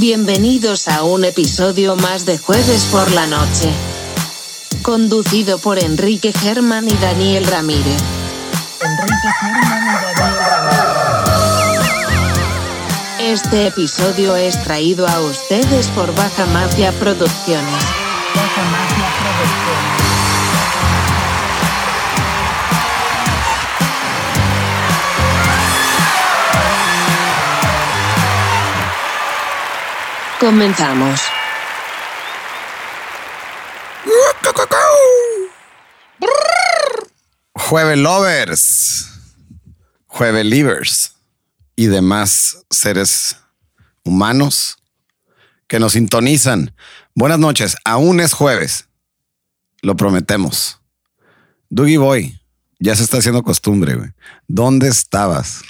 Bienvenidos a un episodio más de Jueves por la Noche. Conducido por Enrique Germán y Daniel Ramírez. Enrique Germán y Daniel Ramírez. Este episodio es traído a ustedes por Baja Mafia Producciones. Baja Mafia Producciones. Comenzamos. Jueve lovers, jueve livers y demás seres humanos que nos sintonizan. Buenas noches, aún es jueves. Lo prometemos. Dougie Boy, ya se está haciendo costumbre, güey. ¿Dónde estabas?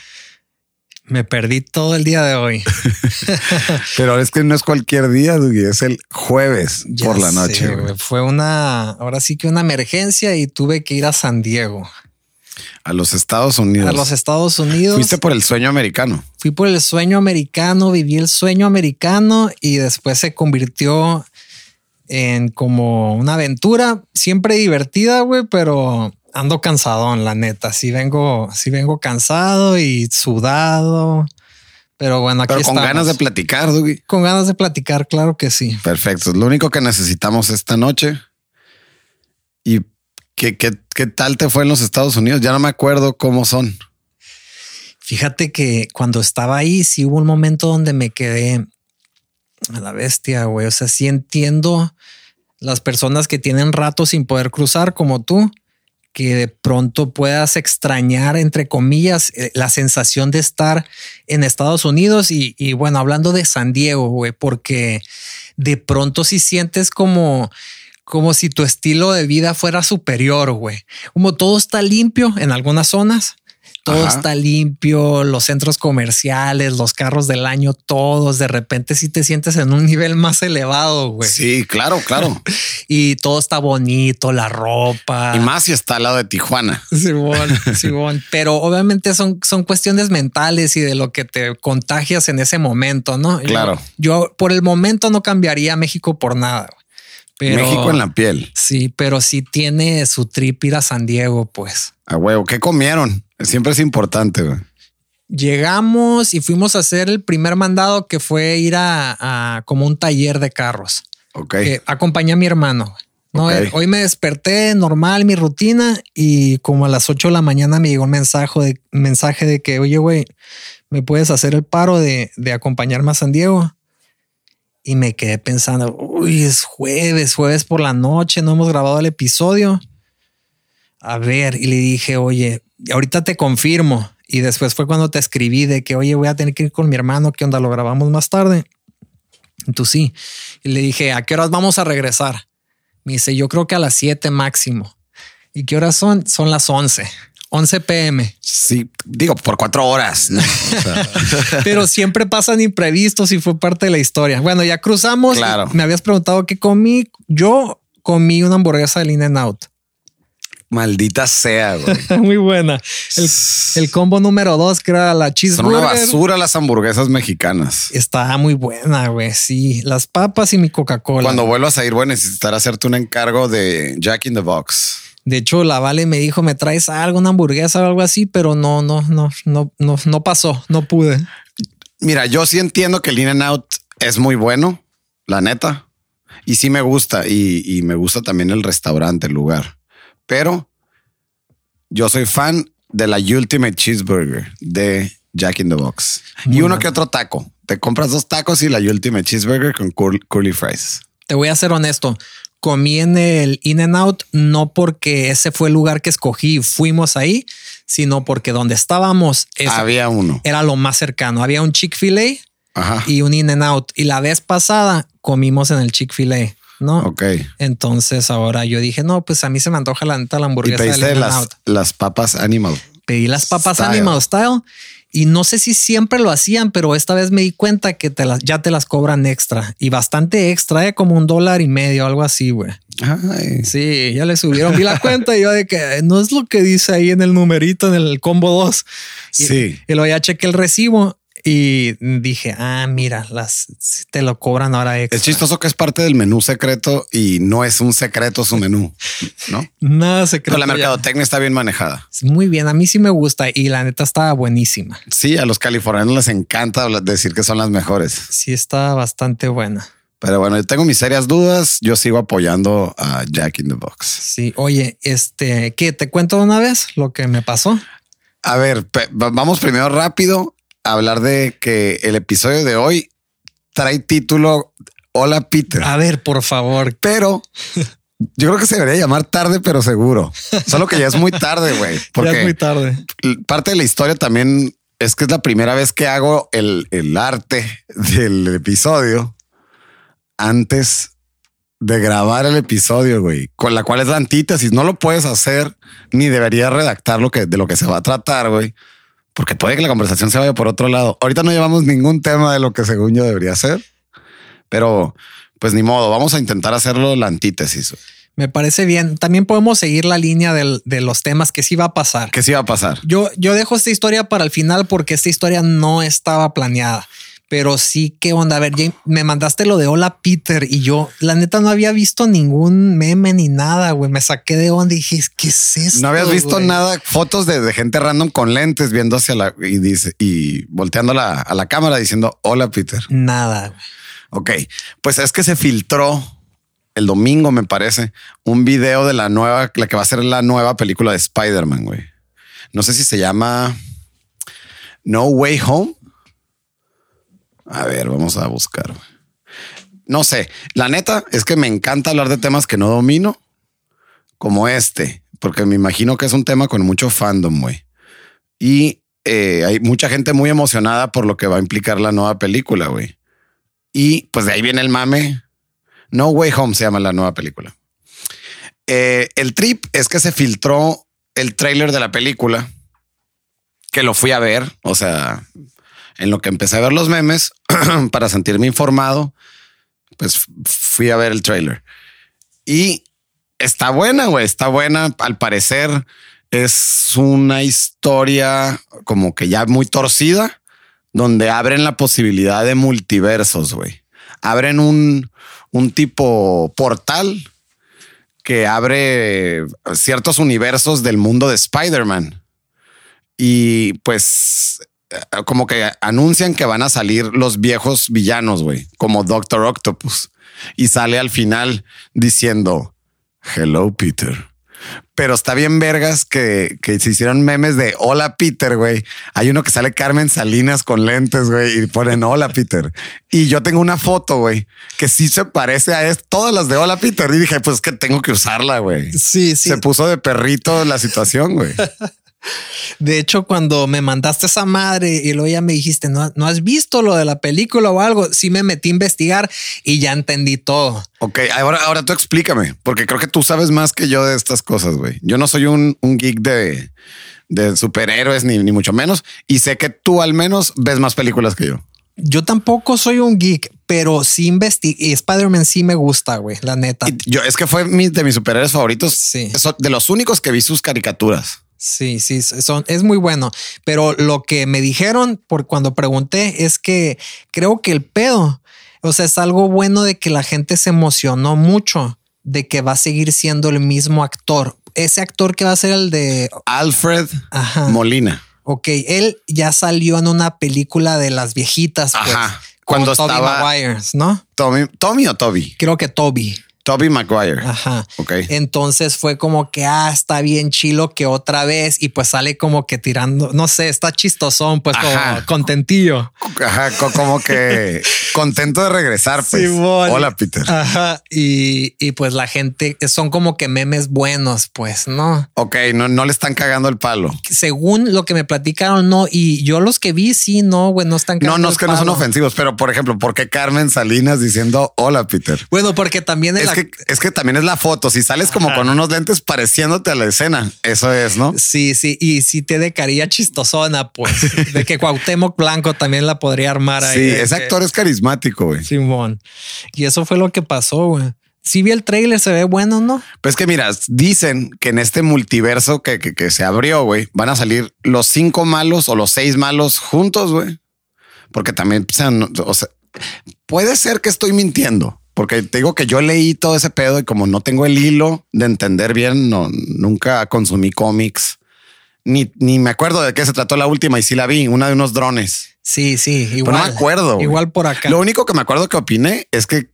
Me perdí todo el día de hoy. Pero es que no es cualquier día, Dougie, es el jueves por la noche. Fue una, ahora sí que una emergencia y tuve que ir a San Diego. A los Estados Unidos. A los Estados Unidos. Fuiste por el sueño americano. Fui por el sueño americano, viví el sueño americano y después se convirtió en como una aventura siempre divertida, güey, pero ando cansadón, la neta. Sí vengo, sí vengo cansado y sudado. Pero bueno, aquí Pero con ganas de platicar, Dougie. Con ganas de platicar, claro que sí. Perfecto. Lo único que necesitamos esta noche. ¿Y qué, qué, qué tal te fue en los Estados Unidos? Ya no me acuerdo cómo son. Fíjate que cuando estaba ahí, sí hubo un momento donde me quedé a la bestia, güey. O sea, sí entiendo las personas que tienen rato sin poder cruzar como tú que de pronto puedas extrañar, entre comillas, eh, la sensación de estar en Estados Unidos y, bueno, hablando de San Diego, güey, porque de pronto si sientes como como si tu estilo de vida fuera superior, güey. Como todo está limpio en algunas zonas, todo Ajá. está limpio, los centros comerciales, los carros del año, todos. De repente, si sí te sientes en un nivel más elevado, güey. Sí, claro, claro. y todo está bonito, la ropa. Y más si está al lado de Tijuana. Simón, Simón. Pero obviamente son, son cuestiones mentales y de lo que te contagias en ese momento, ¿no? Claro. Yo, yo por el momento no cambiaría México por nada. Pero, México en la piel. Sí, pero sí tiene su trip ir a San Diego, pues. A huevo, ¿qué comieron? Siempre es importante. Güey. Llegamos y fuimos a hacer el primer mandado que fue ir a, a como un taller de carros. Ok. Que acompañé a mi hermano. No, okay. hoy me desperté normal mi rutina y como a las 8 de la mañana me llegó un mensaje de, mensaje de que, oye, güey, ¿me puedes hacer el paro de, de acompañarme a San Diego? Y me quedé pensando, uy, es jueves, jueves por la noche, no hemos grabado el episodio. A ver, y le dije, oye, ahorita te confirmo. Y después fue cuando te escribí de que, oye, voy a tener que ir con mi hermano, ¿qué onda? Lo grabamos más tarde. Y tú sí. Y le dije, ¿a qué horas vamos a regresar? Me dice, yo creo que a las 7 máximo. ¿Y qué horas son? Son las 11. 11 pm. Sí, digo por cuatro horas, pero siempre pasan imprevistos y fue parte de la historia. Bueno, ya cruzamos. Claro. Me habías preguntado qué comí. Yo comí una hamburguesa del In and Out. Maldita sea, güey. Muy buena. El, el, combo número dos, que era la cheeseburger. Son una basura las hamburguesas mexicanas. Está muy buena, güey. Sí, las papas y mi Coca-Cola. Cuando vuelvas a ir, voy a necesitar hacerte un encargo de Jack in the Box. De hecho, la Vale me dijo, me traes algo, una hamburguesa o algo así, pero no, no, no, no, no, no pasó, no pude. Mira, yo sí entiendo que el In and Out es muy bueno, la neta, y sí me gusta, y, y me gusta también el restaurante, el lugar, pero yo soy fan de la Ultimate Cheeseburger de Jack in the Box muy y uno que otro taco. Te compras dos tacos y la Ultimate Cheeseburger con curly, curly fries. Te voy a ser honesto comí en el In and Out no porque ese fue el lugar que escogí y fuimos ahí, sino porque donde estábamos había uno. Era lo más cercano. Había un Chick-fil-A y un In and Out. Y la vez pasada comimos en el Chick-fil-A. ¿No? Ok. Entonces ahora yo dije, no, pues a mí se me antoja la neta la hamburguesa. ¿Y pediste las, las papas Animal? Pedí las papas style. Animal Style y no sé si siempre lo hacían, pero esta vez me di cuenta que te las, ya te las cobran extra y bastante extra, ¿eh? como un dólar y medio, algo así, güey. Sí, ya le subieron. Vi la cuenta y yo de que no es lo que dice ahí en el numerito, en el combo 2. Sí. Y luego ya chequé el recibo Y dije, ah, mira, las te lo cobran ahora extra. Es chistoso que es parte del menú secreto y no es un secreto su menú, ¿no? Nada secreto. Pero la ya. mercadotecnia está bien manejada. Muy bien, a mí sí me gusta y la neta estaba buenísima. Sí, a los californianos les encanta decir que son las mejores. Sí, está bastante buena. Pero bueno, yo tengo mis serias dudas. Yo sigo apoyando a Jack in the Box. Sí, oye, este, ¿qué? ¿Te cuento una vez lo que me pasó? A ver, vamos primero rápido hablar de que el episodio de hoy trae título Hola Peter. A ver, por favor. Pero yo creo que se debería llamar tarde, pero seguro. Solo que ya es muy tarde, güey. Ya es Porque muy tarde. parte de la historia también es que es la primera vez que hago el, el arte del episodio antes de grabar el episodio, güey, con la cual es la antítesis. No lo puedes hacer ni deberías redactar lo que de lo que se va a tratar, güey, porque puede que la conversación se vaya por otro lado. Ahorita no llevamos ningún tema de lo que según yo debería ser, pero pues ni modo, vamos a intentar hacerlo la antítesis. Me parece bien. También podemos seguir la línea del- de los temas que sí va a pasar. ¿Qué sí va a pasar? Yo, yo dejo esta historia para el final porque esta historia no estaba planeada. Pero sí, ¿qué onda? A ver, me mandaste lo de Hola Peter y yo, la neta, no había visto ningún meme ni nada, güey. Me saqué de onda y dije, ¿qué es esto? No habías visto güey? nada, fotos de, de gente random con lentes viendo hacia la y dice y volteando la- a la cámara diciendo hola Peter. Nada. Ok, pues es que se filtró el domingo, me parece, un video de la nueva, la que va a ser la nueva película de Spider-Man, güey. No sé si se llama No Way Home. A ver, vamos a buscar. No sé, la neta es que me encanta hablar de temas que no domino, como este, porque me imagino que es un tema con mucho fandom, güey. Y eh, hay mucha gente muy emocionada por lo que va a implicar la nueva película, güey. Y pues de ahí viene el mame. No Way Home se llama la nueva película. Eh, el trip es que se filtró el tráiler de la película, que lo fui a ver, o sea, en lo que empecé a ver los memes para sentirme informado, pues fui a ver el tráiler. Y está buena, güey, está buena. Al parecer es una historia como que ya muy torcida, donde abren la posibilidad de multiversos, güey. Abren un, un tipo portal que abre ciertos universos del mundo de Spider-Man. Y pues como que anuncian que van a salir los viejos villanos, güey, como Doctor Octopus. Y sale al final diciendo, Hello, Peter. Pero está bien vergas que, que se hicieron memes de hola Peter, güey. Hay uno que sale Carmen Salinas con lentes, güey, y ponen hola Peter. Y yo tengo una foto, güey, que sí se parece a es- todas las de hola Peter. Y dije, pues que tengo que usarla, güey. Sí, sí. Se puso de perrito la situación, güey. De hecho, cuando me mandaste esa madre y luego ya me dijiste, no, no has visto lo de la película o algo, sí me metí a investigar y ya entendí todo. Ok, ahora, ahora tú explícame, porque creo que tú sabes más que yo de estas cosas, güey. Yo no soy un, un geek de, de superhéroes, ni, ni mucho menos, y sé que tú al menos ves más películas que yo. Yo tampoco soy un geek, pero sí investigué. Y Spider-Man sí me gusta, güey, la neta. Y yo es que fue mi- de mis superhéroes favoritos. Sí. De los únicos que vi sus caricaturas. Sí, sí, son, es muy bueno. Pero lo que me dijeron por cuando pregunté es que creo que el pedo, o sea, es algo bueno de que la gente se emocionó mucho de que va a seguir siendo el mismo actor. Ese actor que va a ser el de, Alfred Ajá. Molina. ok, él ya salió en una película de las viejitas, pues, Ajá. Cuando estaba- Maguire, ¿no? Tommy, Tommy o Toby. Creo que Toby. Toby Maguire. Ajá. Ok. Entonces fue como que, ah, está bien chilo que otra vez y pues sale como que tirando, no sé, está chistosón, pues como contentillo. Ajá, co- como que contento de regresar. Pues. Simón. Hola, Peter. Ajá. Y, y pues la gente son como que memes buenos, pues, ¿no? Ok, no, no le están cagando el palo. Según lo que me platicaron, no. Y yo los que vi, sí, no, güey, no están No, cagando no el es que no son ofensivos, pero por ejemplo, ¿por qué Carmen Salinas diciendo hola, Peter? Bueno, porque también el Es que, es que también es la foto. Si sales como con unos lentes pareciéndote a la escena, eso es, ¿no? Sí, sí, y sí te de carilla chistosona, pues, de que Cuauhtémoc Blanco también la podría armar ahí. Sí, ese que- actor es carismático, güey. Simón. Y eso fue lo que pasó, güey. Si vi el trailer, se ve bueno, ¿no? Pues que mira, dicen que en este multiverso que, que, que se abrió, güey, van a salir los cinco malos o los seis malos juntos, güey. porque también, o sea, puede ser que estoy mintiendo, porque te digo que yo leí todo ese pedo y como no tengo el hilo de entender bien, no, nunca consumí cómics, ni, ni me acuerdo de qué se trató la última y sí la vi, una de unos drones. Sí, sí, Pero igual. no me acuerdo. Igual por acá. Lo único que me acuerdo que opiné es que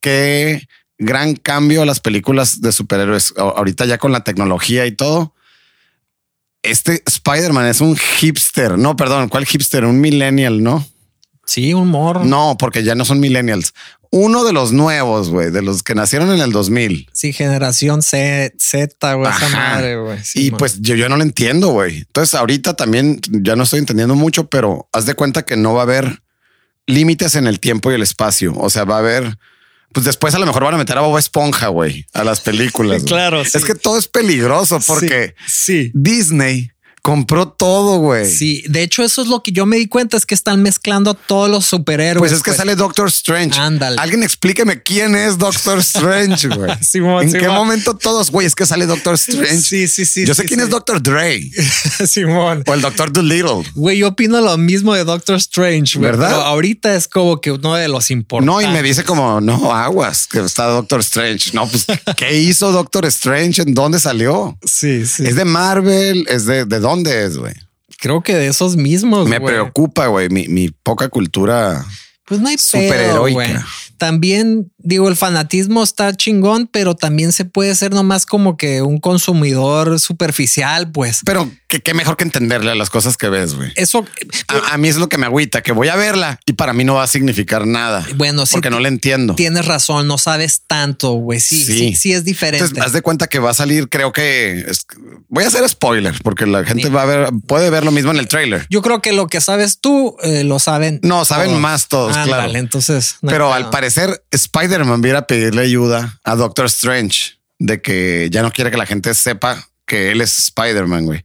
qué gran cambio a las películas de superhéroes ahorita ya con la tecnología y todo. Este Spider-Man es un hipster. No, perdón, ¿cuál hipster? Un millennial, ¿no? Sí, un morro. No, porque ya no son millennials. Uno de los nuevos, güey, de los que nacieron en el 2000. Sí, generación Z, Z, güey, esa madre, güey. Sí, y man. pues yo, yo no lo entiendo, güey. Entonces ahorita también ya no estoy entendiendo mucho, pero haz de cuenta que no va a haber límites en el tiempo y el espacio. O sea, va a haber, pues después a lo mejor van a meter a Bob Esponja, güey, a las películas. Claro, sí. Es que todo es peligroso porque Sí. Disney compró todo, güey. Sí, de hecho, eso es lo que yo me di cuenta, es que están mezclando a todos los superhéroes. Pues es que sale Doctor Strange. Ándale. Alguien explíqueme quién es Doctor Strange, güey. Simón, ¿En qué momento todos, güey, es que sale Doctor Strange? Sí, sí, sí. Yo sé sí, quién sí. es Doctor Dre Simón. o el Doctor Dolittle. Güey, yo opino lo mismo de Doctor Strange, güey. ¿Verdad? Pero ahorita es como que uno de los importantes. No, y me dice como, no, aguas, que está Doctor Strange. No, pues, ¿qué hizo Doctor Strange? ¿En dónde salió? Sí, sí. ¿Es de Marvel? ¿Es de, de dónde es, güey? Creo que de esos mismos. Me güey. preocupa, güey, mi, mi poca cultura. Pues no hay Superheroica. También digo, el fanatismo está chingón, pero también se puede ser nomás como que un consumidor superficial, pues. Pero qué qué mejor que entenderle a las cosas que ves, güey. Eso, A, a mí es lo que me agüita, que voy a verla y para mí no va a significar nada. bueno, sí. porque no le entiendo. Tienes razón, no sabes tanto, güey. Sí, sí, Sí. sí, es diferente. Entonces, haz de cuenta que va a salir, creo que es- voy a hacer spoiler porque la gente va a ver, puede ver lo mismo en el trailer. Yo creo que lo que sabes tú eh, lo saben. No, saben todos. más todos, claro. Entonces, no Pero al parecer, Spider-Man viene a pedirle ayuda a Doctor Strange de que ya no quiere que la gente sepa que él es Spider-Man, güey.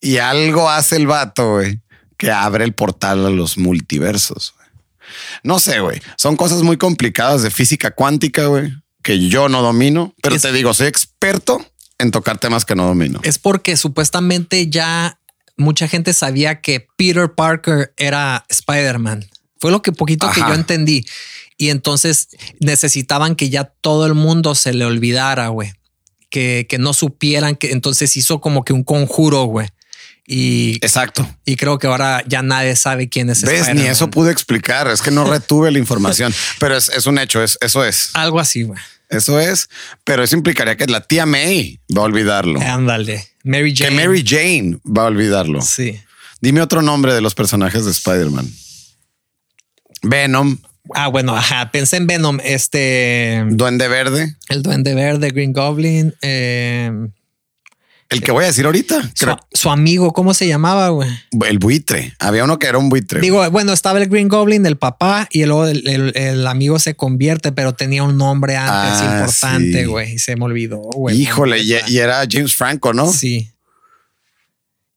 Y algo hace el vato, güey, que abre el portal a los multiversos. güey. No sé, güey. Son cosas muy complicadas de física cuántica, güey, que yo no domino, pero Es- te digo, soy experto en tocar temas que no domino. es porque supuestamente ya mucha gente sabía que Peter Parker era Spider-Man. Fue lo que poquito que yo entendí. Y entonces necesitaban que ya todo el mundo se le olvidara, güey. Que, que no supieran que entonces hizo como que un conjuro, güey. Y, Exacto. y creo que ahora ya nadie sabe quién es ¿Ves? Ni eso pude explicar. Es que no retuve la información, pero es, es un hecho. Es, eso es. Algo así, güey. Eso es, pero eso implicaría que la tía May va a olvidarlo. Ándale. Mary Que Jane. Mary Jane va a olvidarlo. Sí. Dime otro nombre de los personajes de Spider-Man. Venom, Ah, bueno, ajá. Pensé en Venom, este, Duende Verde, el Duende Verde, Green Goblin, eh, el que voy a decir ahorita, su, amigo, ¿cómo se llamaba, güey? el buitre. Había uno que era un buitre. Digo, bueno, estaba el Green Goblin, el papá, y luego el, el- el amigo se convierte, pero tenía un nombre antes Ah, importante, sí. güey, y se me olvidó, güey. Híjole, y, y era James Franco, ¿no? Sí.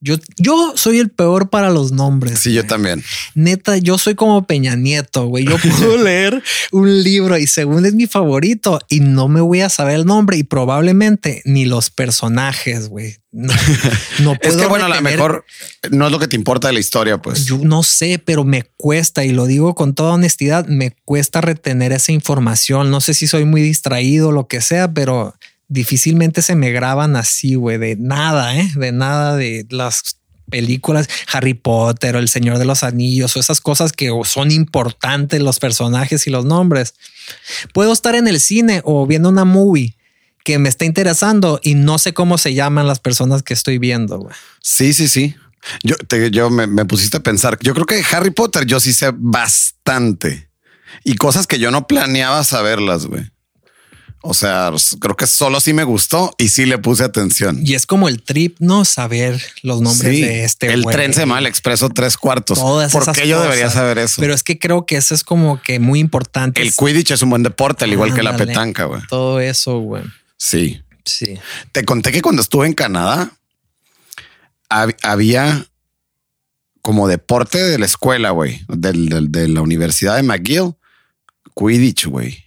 Yo, yo soy el peor para los nombres. yo güey. también. Neta, yo soy como Peña Nieto, güey. Yo puedo leer un libro y según es mi favorito y no me voy a saber el nombre y probablemente ni los personajes, güey. No, no Es puedo que bueno, a lo mejor no es lo que te importa de la historia, pues. Yo no sé, pero me cuesta y lo digo con toda honestidad, me cuesta retener esa información. No sé si soy muy distraído o lo que sea, pero difícilmente se me graban así, güey, de nada, ¿eh? de nada de las películas Harry Potter o El Señor de los Anillos o esas cosas que son importantes los personajes y los nombres. Puedo estar en el cine o viendo una movie que me está interesando y no sé cómo se llaman las personas que estoy viendo. güey. Sí, sí, sí. Yo, te- yo me, me pusiste a pensar. Yo creo que Harry Potter yo sí sé bastante y cosas que yo no planeaba saberlas, güey. O sea, creo que solo sí me gustó y sí le puse atención. Y es como el trip, no saber los nombres Sí, de este. el güey. tren se llama el expreso tres cuartos. Todas ¿Por esas qué yo cosas. debería saber eso? Pero es que creo que eso es como que muy importante. el Quidditch es un buen deporte, al igual que la petanca, güey. Todo eso, güey. Sí. Sí. Te conté que cuando estuve en Canadá hab- había como deporte de la escuela, güey, del- del- de la Universidad de McGill, Quidditch, güey.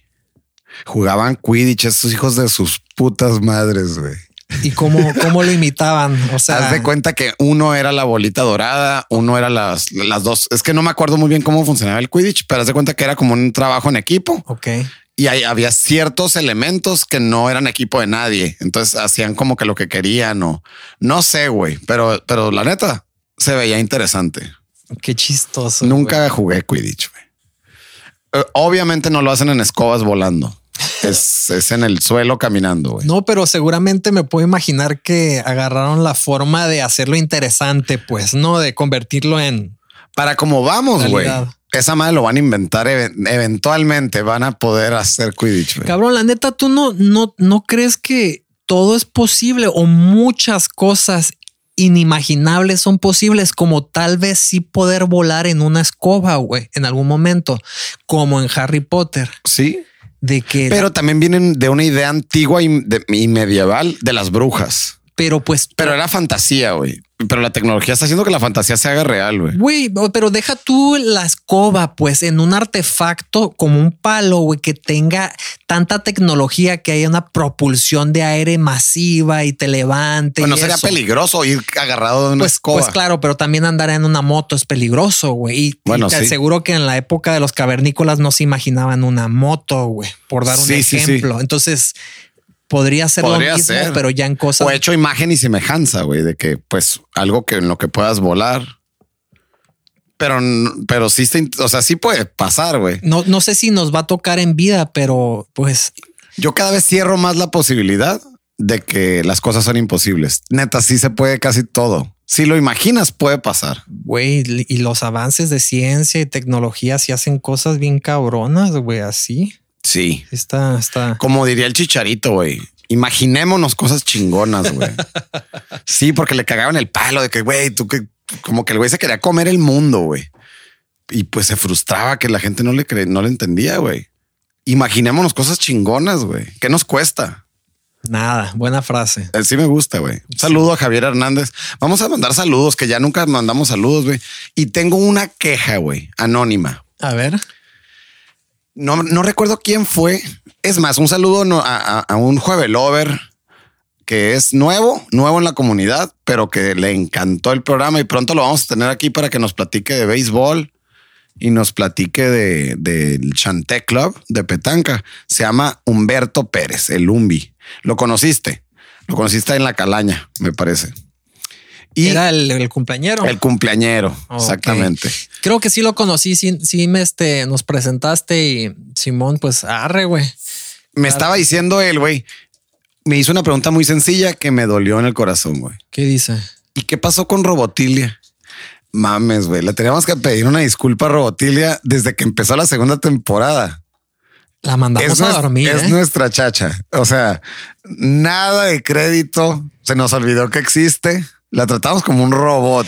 Jugaban Quidditch, esos hijos de sus putas madres, güey. ¿Y cómo, cómo lo imitaban? O sea, Haz de cuenta que uno era la bolita dorada, uno era las, las dos. Es que no me acuerdo muy bien cómo funcionaba el Quidditch, pero haz de cuenta que era como un trabajo en equipo ok. y ahí había ciertos elementos que no eran equipo de nadie. Entonces hacían como que lo que querían o no sé, güey, pero, pero la neta se veía interesante. Qué chistoso. Nunca jugué Quidditch. güey. Eh, Obviamente no lo hacen en escobas volando. Es, es en el suelo caminando. No, pero seguramente me puedo imaginar que agarraron la forma de hacerlo interesante, pues, no de convertirlo en Para como vamos, güey. Esa madre lo van a inventar even- eventualmente. Van a poder hacer Quidditch. cabrón. La neta, tú no, no, no crees que todo es posible o muchas cosas inimaginables son posibles, como tal vez sí poder volar en una escoba, güey, en algún momento, como en Harry Potter, Sí, de que, pero también vienen de una idea antigua y, de- y medieval de las brujas. pero pues, Pero era fantasía, güey. Pero la tecnología está haciendo que la fantasía se haga real, güey. Güey, pero deja tú la escoba, pues en un artefacto como un palo, güey, que tenga tanta tecnología que haya una propulsión de aire masiva y te levante. Bueno, y sería eso. peligroso ir agarrado de una Pues, escoba. pues claro, pero también andar en una moto es peligroso, güey. Y, Bueno, y te sí. aseguro que en la época de los cavernícolas no se imaginaban una moto, güey, por dar un Sí, sí, sí. ejemplo. Entonces podría ser Podría lo mismo, ser. pero ya en cosas. O hecho imagen y semejanza, güey, de que pues algo que en lo que puedas volar. Pero, pero sí, o sea, sí puede pasar, güey. No, no sé si nos va a tocar en vida, pero pues Yo cada vez cierro más la posibilidad de que las cosas son imposibles. Neta, sí se puede casi todo. Si lo imaginas, puede pasar. Güey, y los avances de ciencia y tecnología si hacen cosas bien cabronas, güey, así. Sí. Está, está. Como diría el chicharito, güey. Imaginémonos cosas chingonas, güey. Sí, porque le cagaban el palo de que, güey, tú que como que el güey se quería comer el mundo, güey. Y pues se frustraba que la gente no le cre no le entendía, güey. Imaginémonos cosas chingonas, güey. ¿Qué nos cuesta? Nada, buena frase. Eh, Sí me gusta, güey. Un saludo a Javier Hernández. Vamos a mandar saludos, que ya nunca mandamos saludos, güey. Y tengo una queja, güey, anónima. A ver. No, no recuerdo quién fue. Es más, un saludo a, a- un jueves lover que es nuevo, nuevo en la comunidad, pero que le encantó el programa y pronto lo vamos a tener aquí para que nos platique de béisbol y nos platique de del Chanté Club de Petanca. Se llama Humberto Pérez, el Umbi. ¿Lo conociste? Lo conociste en la calaña, me parece. Y Era el, el cumpleañero. el cumpleañero, exactamente. Creo que sí lo conocí. Sí, sí me este, nos presentaste y Simón, pues arre, güey. Me estaba diciendo él, güey. Me hizo una pregunta muy sencilla que me dolió en el corazón, güey. ¿Qué dice? ¿Y qué pasó con Robotilia? Mames, güey. Le teníamos que pedir una disculpa a Robotilia desde que empezó la segunda temporada. La mandamos es a dormir. es ¿eh? nuestra chacha. O sea, nada de crédito. Se nos olvidó que existe. La tratamos como un robot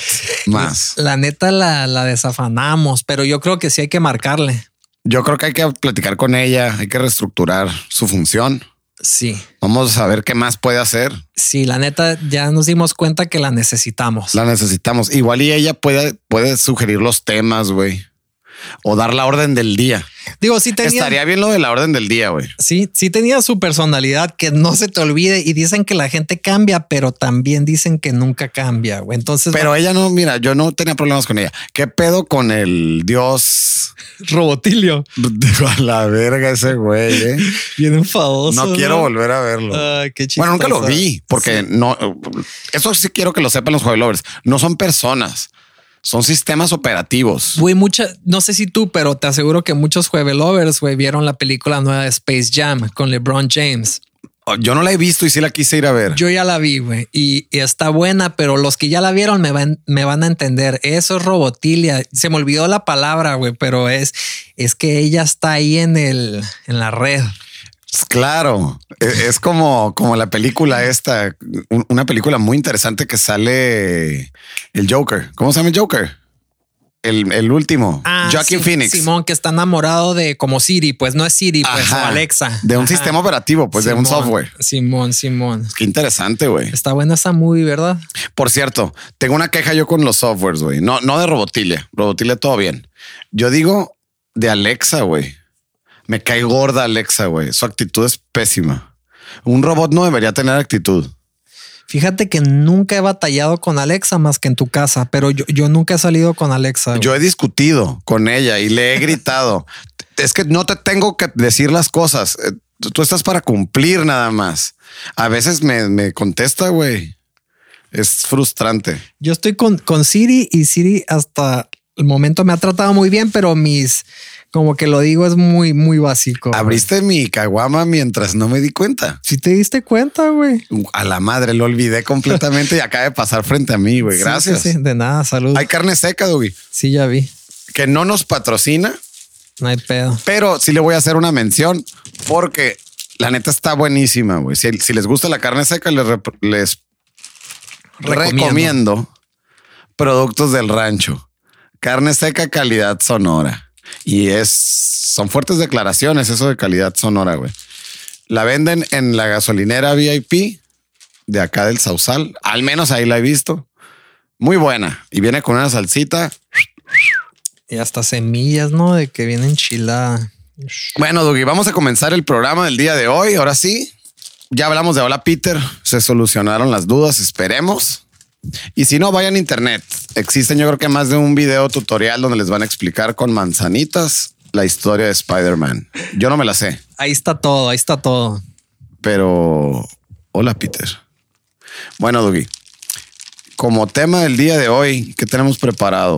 más. La neta la, la desafanamos, pero yo creo que sí hay que marcarle. Yo creo que hay que platicar con ella. Hay que reestructurar su función. Sí, Vamos a ver qué más puede hacer. sí, la neta ya nos dimos cuenta que la necesitamos. La necesitamos. Igual y ella puede, puede sugerir los temas, güey. O dar la orden del día. Digo, sí tenía, Estaría bien lo de la orden del día, güey. sí, sí tenía su personalidad que no se te olvide y dicen que la gente cambia, pero también dicen que nunca cambia. güey. Entonces, Pero ella no, mira, yo no tenía problemas con ella. ¿Qué pedo con el dios? Robotilio, A la verga ese güey, eh? bien enfadoso. No quiero volver a verlo. Ay, qué bueno, nunca lo vi porque no, eso sí quiero que lo sepan los lovers. No son personas, son sistemas operativos. Güey, mucha, no sé si tú, pero te aseguro que muchos jueves lovers, güey, vieron la película nueva de Space Jam con LeBron James. Yo no la he visto y sí la quise ir a ver. Yo ya la vi, güey, y, y está buena, pero los que ya la vieron me van, me van a entender. Eso es robotilia. Se me olvidó la palabra, güey, pero es, es que ella está ahí en el, en la red. Pues Claro, es, es como, como la película esta, un- una película muy interesante que sale el Joker. ¿Cómo se llama el Joker? El, el último, Joaquin Ah, sí, Phoenix. Simón, que está enamorado de como Siri, pues no es Siri, pues Ajá. o Alexa. De un Ajá. sistema operativo, pues de un software. Simón, Simón. Qué interesante, güey. Está buena esa movie, ¿verdad? Por cierto, tengo una queja yo con los softwares, güey. No, no de Robotilia. Robotilia todo bien. Yo digo de Alexa, güey. Me cae gorda Alexa, güey. Su actitud es pésima. Un robot no debería tener actitud. Fíjate que nunca he batallado con Alexa más que en tu casa, pero yo, yo nunca he salido con Alexa. güey. Yo he discutido con ella y le he gritado. es que no te tengo que decir las cosas. Eh, Tú tú estás para cumplir nada más. A veces me, me contesta, güey. Es frustrante. Yo estoy con, con Siri y Siri hasta el momento me ha tratado muy bien, pero mis, como que lo digo, es muy, muy básico. güey. Abriste mi caguama mientras no me di cuenta. Si te diste cuenta, güey. A la madre, lo olvidé completamente y acaba de pasar frente a mí, güey. Sí, Gracias. sí, sí. De nada, salud. Hay carne seca, Dugi, Sí, ya vi. que no nos patrocina, No hay pedo. pero sí le voy a hacer una mención porque la neta está buenísima, güey. Si, si les gusta la carne seca, les, rep- les Recomiendo. recomiendo productos del rancho. Carne seca, calidad sonora. Y es, son fuertes declaraciones eso de calidad sonora, güey. La venden en la gasolinera VIP de acá del Sausal. Al menos ahí la he visto. Muy buena. Y viene con una salsita. Y hasta semillas, ¿no? De que viene enchilada. Bueno, Dougie, vamos a comenzar el programa del día de hoy. Ahora sí, ya hablamos de Hola Peter. Se solucionaron las dudas, esperemos. Y si no, vayan a internet. Existen yo creo que más de un video tutorial donde les van a explicar con manzanitas la historia de Spider-Man. Yo no me la sé, Ahí está todo, ahí está todo. pero hola Peter. Bueno, Dougie, como tema del día de hoy, ¿qué tenemos preparado?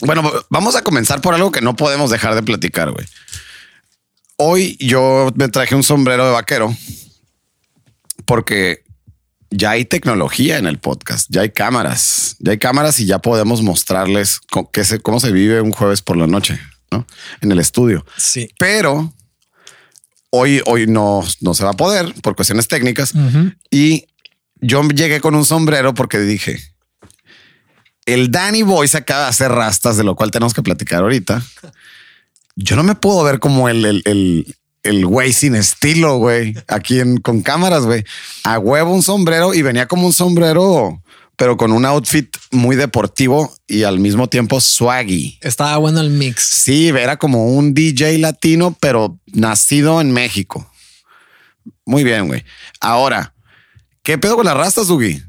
Bueno, vamos a comenzar por algo que no podemos dejar de platicar, güey. Hoy yo me traje un sombrero de vaquero porque ya hay tecnología en el podcast, ya hay cámaras, ya hay cámaras y ya podemos mostrarles qué se- cómo se vive un jueves por la noche, ¿no? En el estudio. Sí. Pero hoy, hoy no, no se va a poder por cuestiones técnicas. Y yo llegué con un sombrero porque dije, el Danny Boy se acaba de hacer rastas, de lo cual tenemos que platicar ahorita. Yo no me puedo ver como el, el, el, el güey sin estilo, güey, aquí en, con cámaras, güey. A huevo un sombrero y venía como un sombrero, pero con un outfit muy deportivo y al mismo tiempo swaggy. Estaba bueno el mix. Sí, era como un DJ latino, pero nacido en México. Muy bien, güey. Ahora, ¿qué pedo con las rastas, Dugi?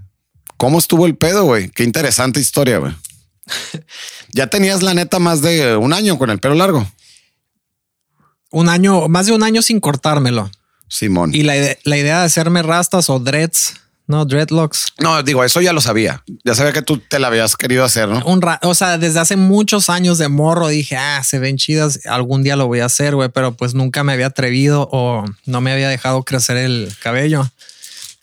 ¿Cómo estuvo el pedo, güey? Qué interesante historia, güey. ya tenías la neta más de un año con el pelo largo. Un año, más de un año sin cortármelo. Simón. Y la, la idea de hacerme rastas o dreads, no dreadlocks. No, digo, eso ya lo sabía. Ya sabía que tú te la habías querido hacer, ¿no? Un ra- o sea, desde hace muchos años de morro dije, ah, se ven chidas, algún día lo voy a hacer, güey, pero pues nunca me había atrevido o no me había dejado crecer el cabello.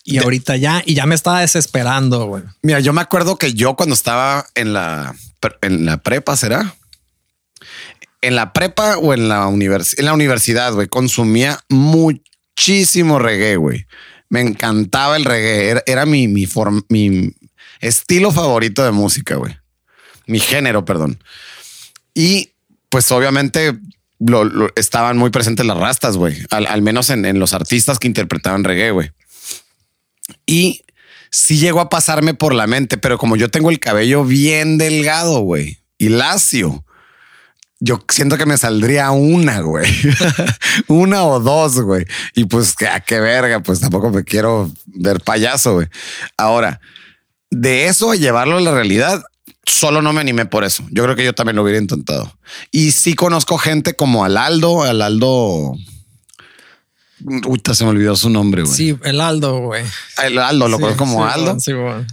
Y De- ahorita ya, y ya me estaba desesperando, güey. Mira, yo me acuerdo que yo cuando estaba en la, en la prepa, ¿será? En la prepa o en la, en la universidad, güey, consumía muchísimo reggae, güey. Me encantaba el reggae. Era, mi, mi, mi estilo favorito de música, güey. Mi género, perdón. Y pues obviamente lo- lo- estaban muy presentes las rastas, güey. Al, al menos en, en los artistas que interpretaban reggae, güey. Y sí llegó a pasarme por la mente, pero como yo tengo el cabello bien delgado, güey, y lacio, yo siento que me saldría una, güey, una o dos, güey. Y pues, ¿qué, a qué verga, pues tampoco me quiero ver payaso, güey. Ahora, de eso a llevarlo a la realidad, solo no me animé por eso. Yo creo que yo también lo hubiera intentado. Y sí conozco gente como Alaldo, Alaldo. Uy, se me olvidó su nombre, güey. Sí, el Aldo, güey. El Aldo, lo Sí, conozco como sí, Aldo. sí.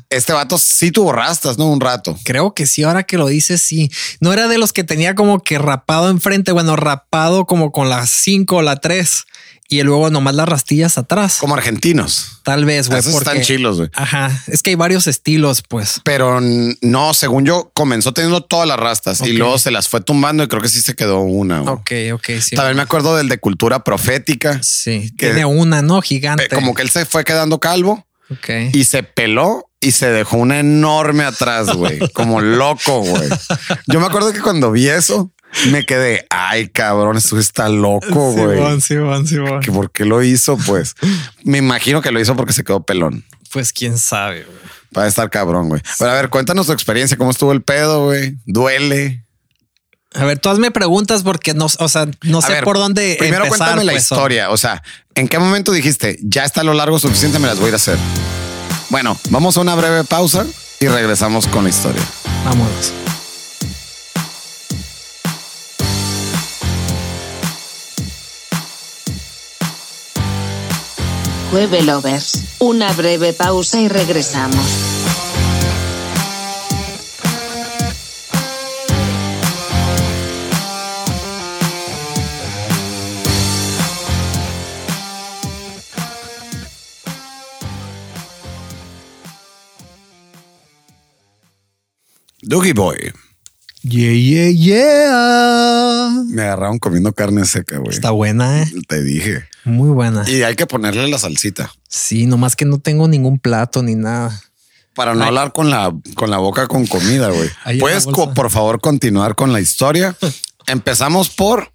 Este vato sí tuvo rastas, ¿no? Un rato. Creo que sí, ahora que lo dices, sí. No era de los que tenía como que rapado enfrente, bueno, rapado como con la 5 o la 3 y luego nomás las rastillas atrás. Como argentinos. Tal vez, güey. Esos están porque- chilos, güey. Ajá. Es que hay varios estilos, pues. Pero no, según yo, comenzó teniendo todas las rastas y luego se las fue tumbando y creo que sí se quedó una. güey. Ok, ok, sí. También me acuerdo del de cultura profética. Sí, que- tiene una, ¿no? Gigante. Eh, Como que él se fue quedando calvo Ok. y se peló y se dejó una enorme atrás, güey. como loco, güey. Yo me acuerdo que cuando vi eso, me quedé, ay, cabrón, esto está loco, güey. Simón, Simón. que por qué lo hizo, pues me imagino que lo hizo porque se quedó pelón. Pues quién sabe, güey. Va a estar cabrón, güey. Pero a ver, cuéntanos tu experiencia, cómo estuvo el pedo, güey. Duele. A ver, tú hazme preguntas porque no, o sea, no A sé ver, por dónde Primero empezar, cuéntame la pues, historia. O sea, ¿en qué momento dijiste ya está lo largo suficiente? Me las voy a a hacer. Bueno, vamos a una breve pausa y regresamos con la historia. Vámonos. Jueve Lovers. Una breve pausa y regresamos. Doogie Boy. Yeah, yeah, yeah. Me agarraron comiendo carne seca, güey. Está buena, ¿eh? Te dije. Muy buena. Y hay que ponerle la salsita Sí, nomás que no tengo ningún plato ni nada. para no hablar con la, con la boca con comida, güey. ¿Puedes, por favor, continuar con la historia? Empezamos por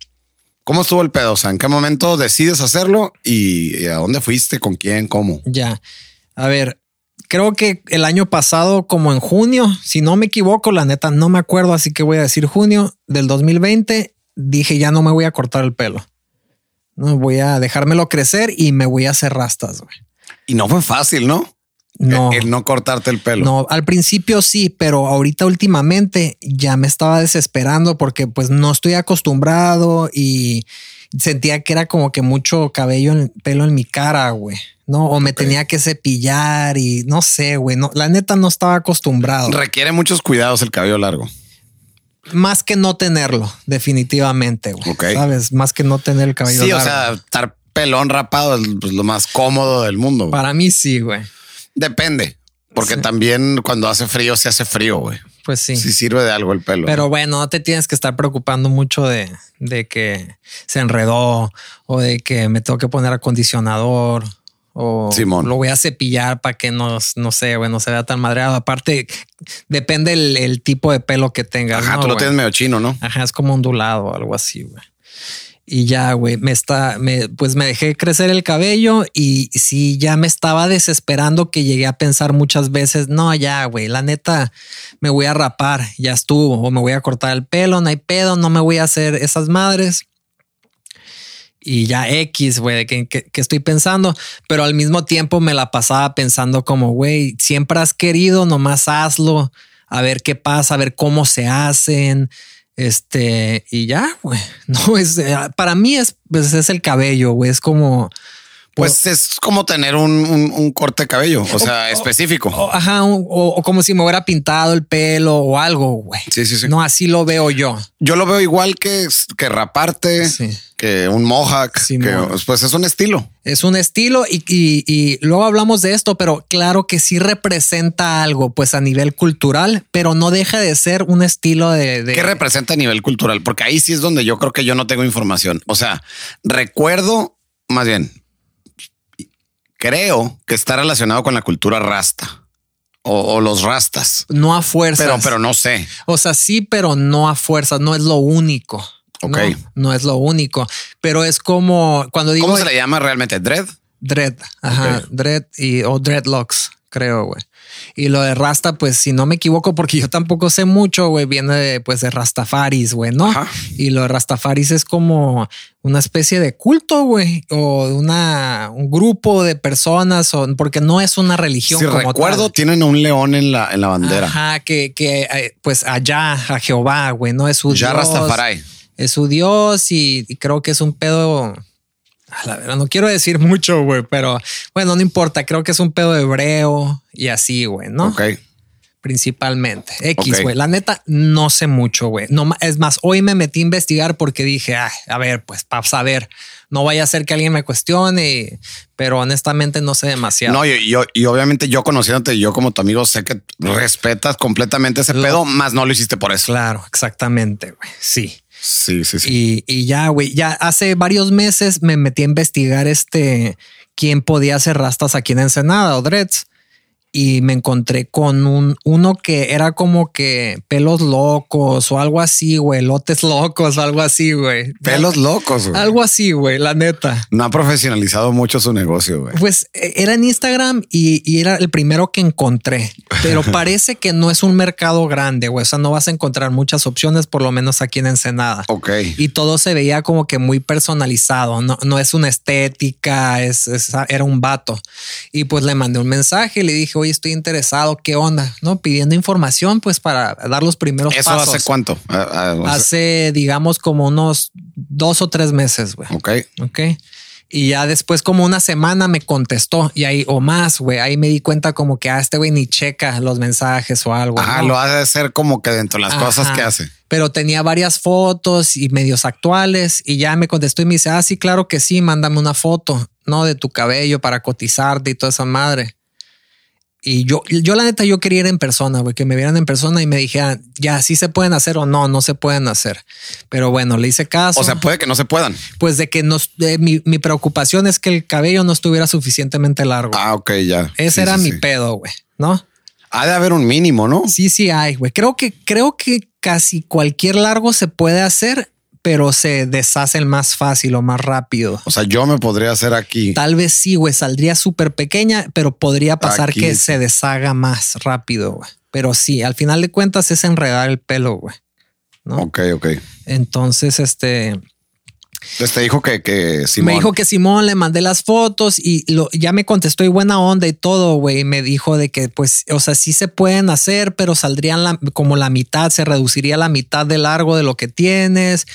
cómo estuvo el pedo. O sea, en qué momento decides hacerlo y, y a dónde fuiste, con quién, cómo. Ya. A ver, creo que el año pasado, como en junio, si no me equivoco, la neta no me acuerdo, así que voy a decir junio del 2020, dije ya no me voy a cortar el pelo. No voy a dejármelo crecer y me voy a hacer rastas. güey. Y no fue fácil, ¿no? No, El, el no cortarte el pelo. no, al principio sí, pero ahorita últimamente ya me estaba desesperando porque pues no estoy acostumbrado y sentía que era como que mucho cabello, en, pelo en mi cara, güey. No, o me tenía que cepillar y no sé, güey. No, la neta no estaba acostumbrado. Requiere muchos cuidados el cabello largo. Más que no tenerlo, definitivamente, güey. Ok. Sabes, más que no tener el cabello Sí, o largo. sea, estar pelón rapado es pues, lo más cómodo del mundo. güey. para mí sí, güey. Depende, porque Sí. también cuando hace frío se hace frío, güey. Pues sí. Sí sirve de algo el pelo. Pero bueno, no te tienes que estar preocupando mucho de, de que se enredó o de que me tengo que poner acondicionador o Simón. lo voy a cepillar para que no, no sé, güey, no se vea tan madreado. Aparte, depende el, el tipo de pelo que tengas. Ajá, ¿no, tú lo güey? tienes medio chino, ¿no? Ajá, es como ondulado o algo así, güey. Y ya, güey, me está, me, pues me dejé crecer el cabello y sí, ya me estaba desesperando que llegué a pensar muchas veces, no, ya, güey, la neta, me voy a rapar, ya estuvo, o me voy a cortar el pelo, no hay pedo, no me voy a hacer esas madres. Y ya X, güey, que, que, que estoy pensando, pero al mismo tiempo me la pasaba pensando como, güey, siempre has querido, nomás hazlo, a ver qué pasa, a ver cómo se hacen. Este, y ya, güey. No es eh, para mí es, pues, es el cabello, güey. Es como, Pues es como tener un, un- un corte de cabello, o sea, específico. o- ajá, o como si me hubiera pintado el pelo o algo, güey. Sí, sí, sí. No, así lo veo yo. Yo lo veo igual que, que raparte, Sí. Que un mohawk, Sí, que pues es un estilo. Es un estilo y, y- y luego hablamos de esto, pero claro que sí representa algo, pues a nivel cultural, pero no deja de ser un estilo de, de- ¿Qué representa a nivel cultural? Porque ahí sí es donde yo creo que yo no tengo información. O sea, recuerdo, más bien, creo que está relacionado con la cultura rasta o, o los rastas, no a fuerzas. pero, pero no sé. O sea, sí, pero no a fuerzas, no es lo único. Ok. No, no es lo único, pero es como cuando digo ¿Cómo se le llama realmente? Dread. dread, ajá, dread y o dreadlocks, creo, güey. Y lo de Rasta, pues si no me equivoco, porque yo tampoco sé mucho, güey, viene de, pues de Rastafaris, güey, ¿no? Ajá. Y lo de Rastafaris es como una especie de culto, güey, o una, un grupo de personas, o, porque no es una religión Si como recuerdo, tal. tienen un león en la, en la bandera. Ajá, que, que eh, pues allá a Jehová, güey, no es su Ya Dios, Rastafari. Es su Dios y, y creo que es un pedo. A la verdad, no quiero decir mucho, güey, pero bueno, no importa. Creo que es un pedo hebreo y así, güey, ¿no? Ok. Principalmente. X, güey. La neta, no sé mucho, güey. No, es más, hoy me metí a investigar porque dije, "Ay, a ver, pues para saber, no vaya a ser que alguien me cuestione, pero honestamente no sé demasiado. No, y, yo- y obviamente yo conociéndote, yo como tu amigo, sé que respetas completamente ese Lo- pedo, más no lo hiciste por eso. Claro, exactamente, güey. Sí. Sí, sí, sí. Y, y ya, güey, ya hace varios meses me metí a investigar este quién podía hacer rastas aquí en Ensenada o dreads. Y me encontré con un uno que era como que pelos locos o algo así, güey, lotes locos algo así, güey. Pelos locos, güey. Algo así, güey, la neta. No ha profesionalizado mucho su negocio, güey. Pues eh, era en Instagram y, y era el primero que encontré, pero parece que no es un mercado grande, güey. O sea, no vas a encontrar muchas opciones, por lo menos aquí en Ensenada. Ok. y todo se veía como que muy personalizado. No, no es una estética, es, es- era un vato. Y pues le mandé un mensaje y le dije, oye, estoy interesado, ¿qué onda? ¿No? Pidiendo información, pues para dar los primeros ¿Eso pasos. hace cuánto? Ah, ah, Hace, digamos, como unos dos o tres meses, güey. ok. Ok. Y ya después, como una semana, me contestó y ahí, o más, güey. Ahí me di cuenta, como que, ah, este güey ni checa los mensajes o algo. ¿no? lo ha de hacer como que dentro de las cosas que hace. Pero tenía varias fotos y medios actuales y ya me contestó y me dice, ah, sí, claro que sí, mándame una foto, ¿no? De tu cabello para cotizarte y toda esa madre. Y yo, yo la neta, yo quería ir en persona, güey, que me vieran en persona y me dijeran, ya, sí se pueden hacer o no, no se pueden hacer. Pero bueno, le hice caso. O sea, puede que no se puedan. pues de que nos, de mi, mi preocupación es que el cabello no estuviera suficientemente largo. Ah, ok, ya. Ese Sí, era sí, mi sí. pedo, güey, ¿no? Ha de haber un mínimo, ¿no? Sí, sí hay, güey. Creo que, creo que casi cualquier largo se puede hacer, pero se deshace el más fácil o más rápido. O sea, yo me podría hacer aquí. Tal vez sí, güey, saldría súper pequeña, pero podría pasar Aquí que se deshaga más rápido, güey. Pero sí, al final de cuentas es enredar el pelo, güey. ¿no? Ok, ok. Entonces, este, Entonces te dijo que, Simón. me dijo que Simón le mandé las fotos y lo, ya me contestó y buena onda y todo, güey. Me dijo de que, pues, o sea, sí se pueden hacer, pero saldrían la- como la mitad, se reduciría la mitad de largo de lo que tienes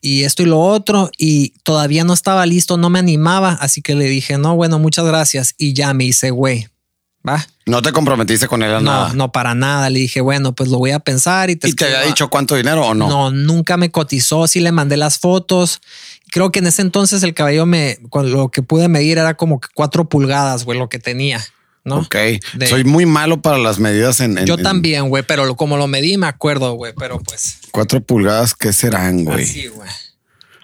y esto y lo otro. Y todavía no estaba listo, no me animaba. Así que le dije, no, bueno, muchas gracias. Y ya me hice, güey, va. No te comprometiste con él a No, nada. no para nada. Le dije, bueno, pues lo voy a pensar y te ¿Y te había dicho cuánto dinero o no? No, nunca me cotizó. Sí le mandé las fotos. Creo que en ese entonces el cabello me, con lo que pude medir era como que cuatro pulgadas, güey, lo que tenía, ¿no? Ok. De- Soy muy malo para las medidas en. en- Yo también, güey, pero lo- como lo medí, me acuerdo, güey, pero pues Cuatro pulgadas, ¿qué serán, güey? así, güey.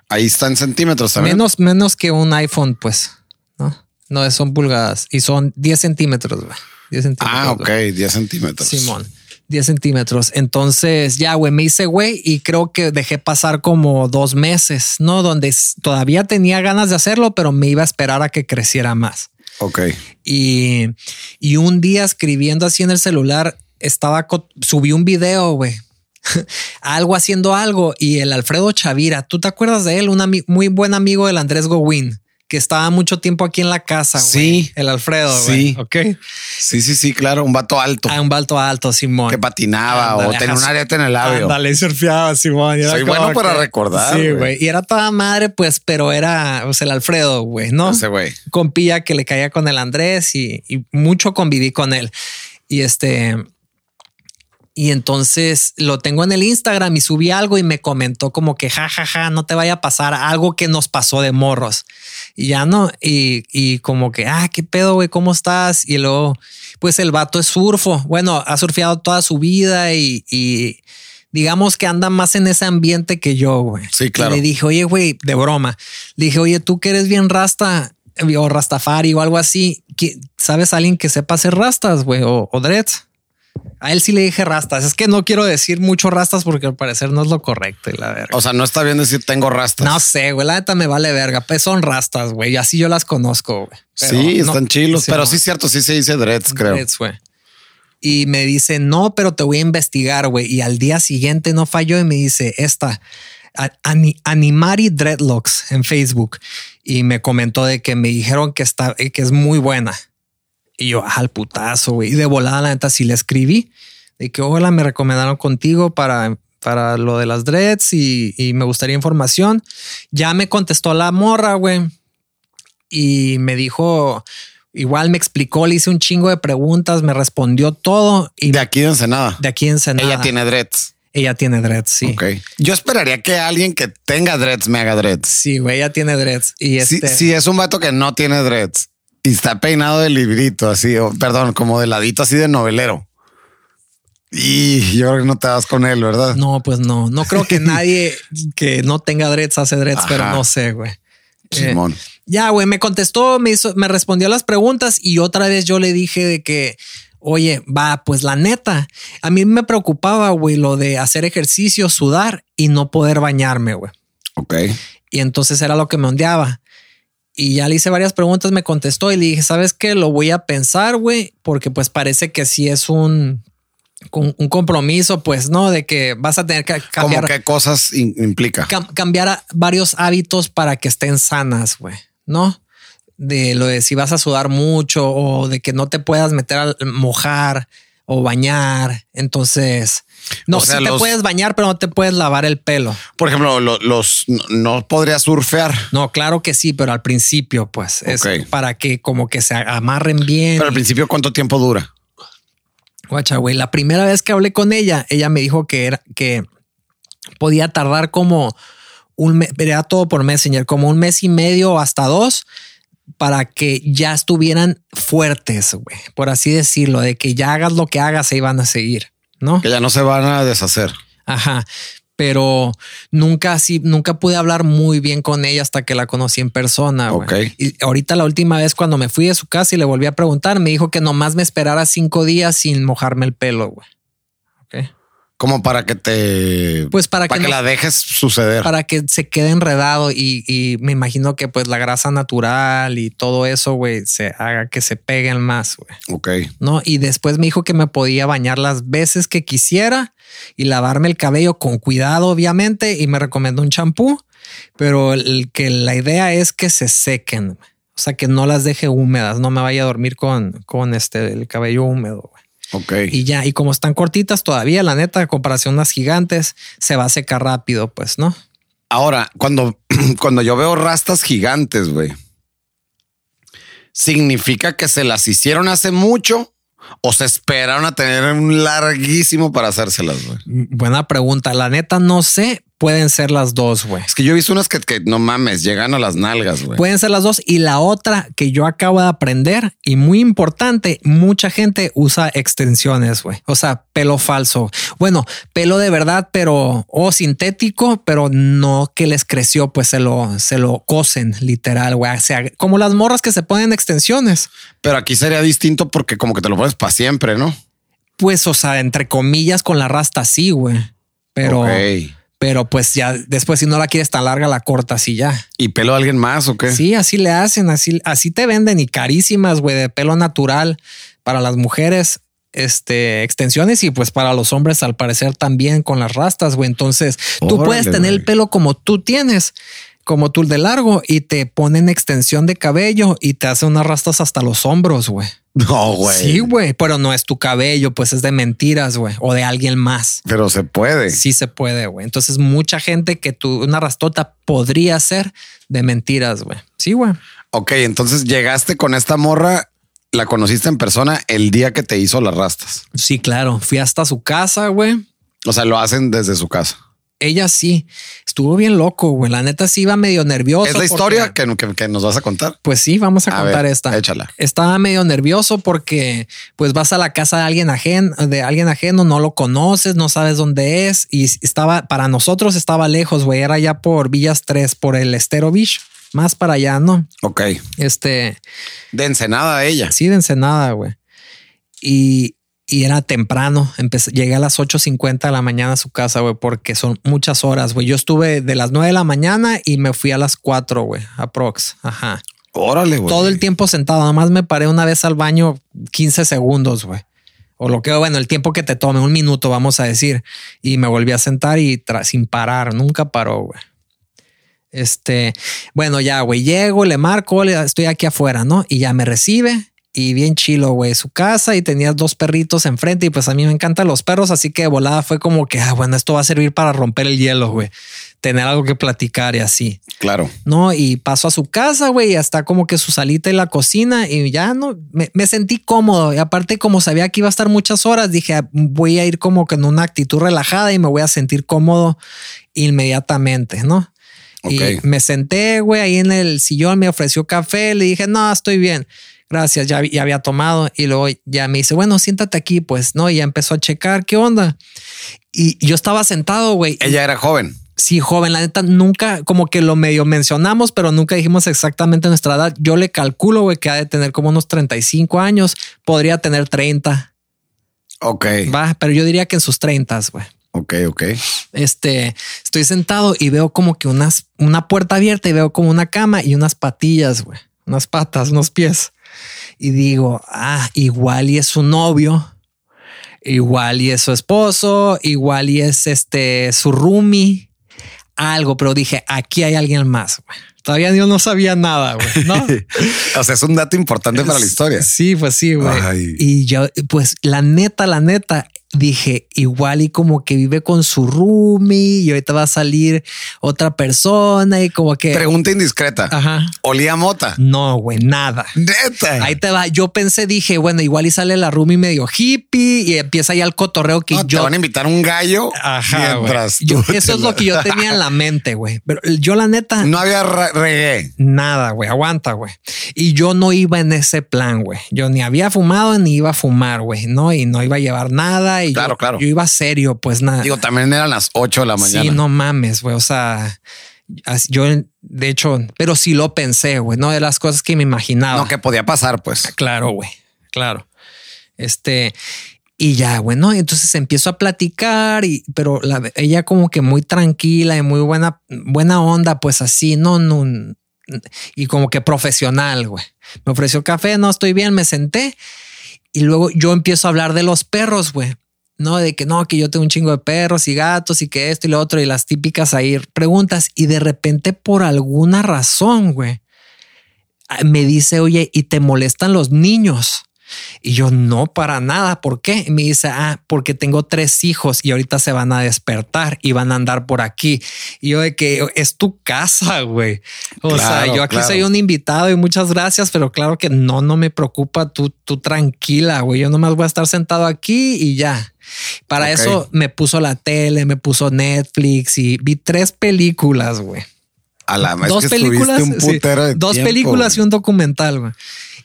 Ahí está en centímetros también. Menos, menos que un iPhone, pues, ¿no? Son pulgadas y son 10 centímetros, güey. 10 centímetros. Ah, ok, güey. 10 centímetros. Simón. 10 centímetros. Entonces, ya, güey, me hice, güey, y creo que dejé pasar como dos meses, ¿no? Donde todavía tenía ganas de hacerlo, pero me iba a esperar a que creciera más. Ok. Y, y un día escribiendo así en el celular, estaba, subí un video, güey. algo haciendo algo y el Alfredo Chavira, ¿tú te acuerdas de él? Un muy buen amigo del Andrés Gowin, que estaba mucho tiempo aquí en la casa. Sí. El Alfredo. Sí. güey. Ok. Sí, sí, sí, claro. Un vato alto A un balto alto, Simón. que patinaba o tenía ajá, un arete en el labio. Ándale, y surfeaba, Simón. y era Soy bueno para que- recordar, Sí, güey. Y era toda madre, pues, pero era sea, el Alfredo, güey, ¿no? Ese güey. Compilla que le caía con el Andrés y, y mucho conviví con él. Y este. Y entonces lo tengo en el Instagram y subí algo y me comentó como que ja, ja, ja, no te vaya a pasar algo que nos pasó de morros. Y ya no. Y, y como que, ah, qué pedo, güey, ¿cómo estás? Y luego, pues el vato es surfo. Bueno, ha surfeado toda su vida y, y digamos que anda más en ese ambiente que yo, güey. Sí, claro. Y le dije, oye, güey, de broma. Le dije, oye, tú que eres bien rasta o rastafari o algo así, que ¿sabes a alguien que sepa hacer rastas, güey? O, o dreads. A él sí le dije rastas. Es que no quiero decir mucho rastas porque al parecer no es lo correcto y la verga. O sea, no está bien decir tengo rastas. No sé, güey. La neta me vale verga. Pues son rastas, güey. Y así yo las conozco, güey. Sí, no- están chilos, pero no. sí es cierto, sí se dice dreads, creo. Dreads, güey. Y me dice, no, pero te voy a investigar, güey. Y al día siguiente no falló y me dice, esta, Ani- Animari Dreadlocks en Facebook. Y me comentó de que me dijeron que está, que es muy buena. Y yo, "Ah, al putazo, güey. Y de volada, la neta, sí le escribí. De que, hola, me recomendaron contigo para, para lo de las dreads y, y me gustaría información. Ya me contestó la morra, güey. Y me dijo, igual me explicó, le hice un chingo de preguntas, me respondió todo. Y De aquí de Ensenada. de aquí en Ensenada. Ella tiene dreads. Ella tiene dreads, sí. Ok. Yo esperaría que alguien que tenga dreads me haga dreads. Sí, güey, ella tiene dreads. Y Si, este, si es un vato que no tiene dreads y está peinado de librito, así, o perdón, como de ladito, así de novelero. Y yo creo que no te das con él, ¿verdad? no, pues no, no creo que nadie que no tenga dreads hace dreads, Ajá. pero no sé, güey. Eh, Simón. Ya, güey, me contestó, me hizo, me respondió las preguntas y otra vez yo le dije de que, oye, va, pues la neta, a mí me preocupaba, güey, lo de hacer ejercicio, sudar y no poder bañarme, güey. Ok. Y entonces era lo que me ondeaba. Y ya le hice varias preguntas, me contestó y le dije, ¿sabes qué? Lo voy a pensar, güey, porque pues parece que sí es un, un, compromiso, pues, ¿no? De que vas a tener que ¿Cómo cambiar, qué cosas implica? cam- cambiar a- varios hábitos para que estén sanas, güey, ¿no? de lo de si vas a sudar mucho o de que no te puedas meter al mojar o bañar. Entonces, no, O sea, sí te los- puedes bañar, pero no te puedes lavar el pelo. Por ejemplo, lo- los no, no podría surfear. No, claro que sí, pero al principio, pues es para que como que se amarren bien. Pero al principio, ¿cuánto tiempo dura? Guacha, güey, la primera vez que hablé con ella, ella me dijo que era que podía tardar como un mes, era todo por Messenger, como un mes y medio hasta dos para que ya estuvieran fuertes, güey, por así decirlo, de que ya hagas lo que hagas, se iban a seguir, ¿no? Que ya no se van a deshacer. Ajá. Pero nunca así, nunca pude hablar muy bien con ella hasta que la conocí en persona. Ok. Y ahorita la última vez cuando me fui de su casa y le volví a preguntar, me dijo que nomás me esperara cinco días sin mojarme el pelo, güey. Ok. Como para que te. Pues para para que que, no- la dejes suceder. Para que se quede enredado y, y me imagino que pues la grasa natural y todo eso, güey, se haga que se peguen más, güey. Ok. ¿no? Y después me dijo que me podía bañar las veces que quisiera y lavarme el cabello con cuidado, obviamente, y me recomendó un champú, pero el, que la idea es que se sequen, o sea, que no las deje húmedas, no me vaya a dormir con, con este, el cabello húmedo. Ok. Y ya, y como están cortitas todavía, la neta, comparación a unas gigantes, se va a secar rápido, pues, ¿no? Ahora, cuando, cuando yo veo rastas gigantes, güey, ¿significa que se las hicieron hace mucho o se esperaron a tener un larguísimo para hacérselas, güey? Buena pregunta. La neta, no sé. Pueden ser las dos, güey. Es que yo he visto unas que, que no mames, llegan a las nalgas, güey. Pueden ser las dos. Y la otra que yo acabo de aprender y muy importante, mucha gente usa extensiones, güey. O sea, pelo falso. Bueno, pelo de verdad, pero o sintético, pero no que les creció, pues se lo, se lo cosen literal, güey. O sea, como las morras que se ponen extensiones. Pero aquí sería distinto porque como que te lo pones para siempre, ¿no? Pues, o sea, entre comillas, con la rasta sí, güey. Pero, Ok. Pero pues ya después, si no la quieres tan larga, la cortas y ya. ¿Y pelo a alguien más o qué? Sí, así le hacen, así, así te venden y carísimas, güey, de pelo natural para las mujeres, este, extensiones y pues para los hombres al parecer también con las rastas, güey. Entonces tú puedes tener el pelo como tú tienes, como tú el de largo y te ponen extensión de cabello y te hacen unas rastas hasta los hombros, güey. No, güey. Sí, güey, pero no es tu cabello, pues es de mentiras, güey, o de alguien más. Pero se puede. Sí se puede, güey. Entonces mucha gente que tú una rastota podría ser de mentiras, güey. Sí, güey. Ok, entonces llegaste con esta morra, la conociste en persona el día que te hizo las rastas. Sí, claro. Fui hasta su casa, güey. O sea, lo hacen desde su casa. Ella sí estuvo bien loco, güey. La neta sí iba medio nervioso. ¿Es la porque- historia que, que- que nos vas a contar? Pues sí, vamos a, A contar ver, esta. échala. Estaba medio nervioso porque pues vas a la casa de alguien ajeno, de alguien ajeno, no lo conoces, no sabes dónde es y estaba para nosotros estaba lejos, güey. Era ya por Villas 3, por el Estero Beach, más para allá, ¿no? Ok. Este, De Ensenada ella. sí, de Ensenada, güey. Y, y era temprano. Empecé, llegué a las 8.50 de la mañana a su casa, güey, porque son muchas horas, güey. Yo estuve de las 9 de la mañana y me fui a las 4, güey, aprox. Ajá. Órale, güey. Todo el tiempo sentado. Nada más me paré una vez al baño 15 segundos, güey. O lo que, bueno, el tiempo que te tome, un minuto, vamos a decir. Y me volví a sentar y sin parar, nunca paró, güey. Este, bueno, ya, güey, llego, le marco, le- estoy aquí afuera, ¿no? Y ya me recibe y bien chilo, güey, su casa y tenía dos perritos enfrente y pues a mí me encantan los perros, así que de volada fue como que, ah, bueno, esto va a servir para romper el hielo, güey. Tener algo que platicar y así. Claro. No, y paso a su casa, güey, y hasta como que su salita y la cocina y ya no, me, me sentí cómodo. Y aparte, como sabía que iba a estar muchas horas, dije, "Ah, voy a ir como que en una actitud relajada y me voy a sentir cómodo inmediatamente, ¿no? Ok. Y me senté, güey, ahí en el sillón, me ofreció café, le dije, no, estoy bien. Gracias, ya, ya había tomado. Y luego ya me dice, bueno, siéntate aquí, pues, ¿no? Y ya empezó a checar qué onda. Y yo estaba sentado, güey. Ella era joven. Sí, joven, la neta, nunca, como que lo medio mencionamos, pero nunca dijimos exactamente nuestra edad. Yo le calculo, güey, que ha de tener como unos 35 años, podría tener 30, Ok. va, pero yo diría que en sus 30, güey. Ok, ok. Este, estoy sentado y veo como que unas, una puerta abierta y veo como una cama y unas patillas, güey, unas patas, unos pies. Y digo, ah, igual y es su novio, igual y es su esposo, igual y es este su roomie, algo, pero dije, aquí hay alguien más. Todavía yo no sabía nada, güey, ¿no? o sea, es un dato importante para la historia. Sí, pues sí, güey. Y yo, pues la neta, la neta, dije, igual y como que vive con su roomie y ahorita va a salir otra persona y como que... Pregunta indiscreta. Ajá. ¿Olía mota? No, güey, nada. Neta. Ahí te va. Yo pensé, dije, bueno, igual y sale la roomie medio hippie y empieza ya el cotorreo que No, yo... Te van a invitar un gallo Ajá, mientras tú Yo- Eso es lo que yo tenía en la mente, güey. Pero yo la neta... No había re- reggae. Nada, güey, aguanta, güey. Y yo no iba en ese plan, güey. Yo ni había fumado ni iba a fumar, güey, ¿no? Y no iba a llevar nada. Y Claro, yo, claro. yo iba serio, pues nada. Digo, también eran las 8 de la mañana. Sí, no mames, güey. O sea, yo de hecho, pero sí lo pensé, güey, no de las cosas que me imaginaba. No, que podía pasar, pues. Claro, güey. Claro. Este, y ya, bueno, entonces empiezo a platicar y, pero la, ella como que muy tranquila y muy buena, buena onda, pues así, no, no, y como que profesional, güey. Me ofreció café, no estoy bien, me senté y luego yo empiezo a hablar de los perros, güey. No, de que no, que yo tengo un chingo de perros y gatos y que esto y lo otro y las típicas ahí preguntas y de repente por alguna razón, güey, me dice, oye, ¿y te molestan los niños? Y yo no para nada. ¿Por qué? Y me dice, ah, porque tengo tres hijos y ahorita se van a despertar y van a andar por aquí. Y yo de que es tu casa, güey. O sea, yo aquí claro. soy un invitado y muchas gracias, pero claro que no, no me preocupa. Tú, tú tranquila, güey. Yo nomás voy a estar sentado aquí y ya. Para eso me puso la tele, me puso Netflix y vi tres películas, güey A la es dos que películas, un sí, dos tiempo, películas y un documental, güey.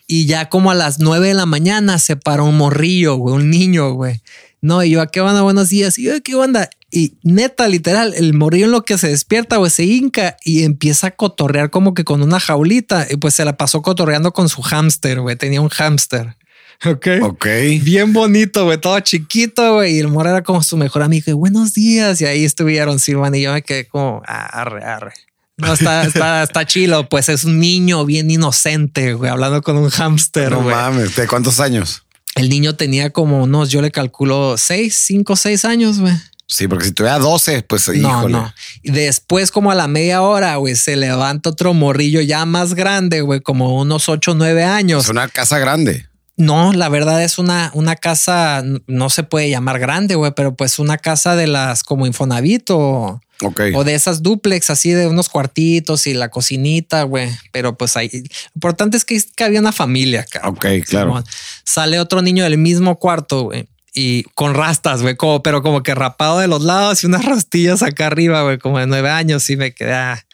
Y ya como a las nueve de la mañana se para un morrillo, güey, un niño, güey. No, y yo, ¿a qué onda? Buenos días. Y yo, ¿qué onda? Y neta, literal, el morrillo en lo que se despierta, güey, se hinca y empieza a cotorrear como que con una jaulita. Y pues se la pasó cotorreando con su hámster, güey. Tenía un hámster. Ok. Ok. Bien bonito, güey, todo chiquito, güey. Y el morro era como su mejor amigo. Y buenos días. Y ahí estuvieron, Silvan. Y yo me quedé como, ah, arre, arre. No, está, está, está chilo. Pues es un niño bien inocente, güey, hablando con un hámster, No güey. mames. ¿De cuántos años? El niño tenía como unos, yo le calculo seis, cinco, seis años, güey. Sí, porque si tuviera 12, pues No, híjole. no. Y después, como a la media hora, güey, se levanta otro morrillo ya más grande, güey, como unos ocho, nueve años. Es una casa grande. No, la verdad es una, una casa, no se puede llamar grande, güey, pero pues una casa de las como Infonavit o, Ok. o de esas duplex así de unos cuartitos y la cocinita, güey. Pero pues ahí, lo importante es que, que había una familia, cabrón. Ok, claro. Sale otro niño del mismo cuarto, güey. Y con rastas, güey, como, pero como que rapado de los lados y unas rastillas acá arriba, güey, como de nueve años. Y me quedé, ah,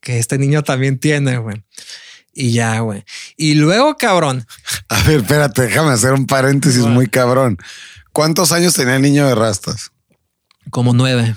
que este niño también tiene, güey. Y ya, güey. Y luego, cabrón, A ver, espérate, déjame hacer un paréntesis muy cabrón. ¿Cuántos años tenía el niño de rastas? como nueve.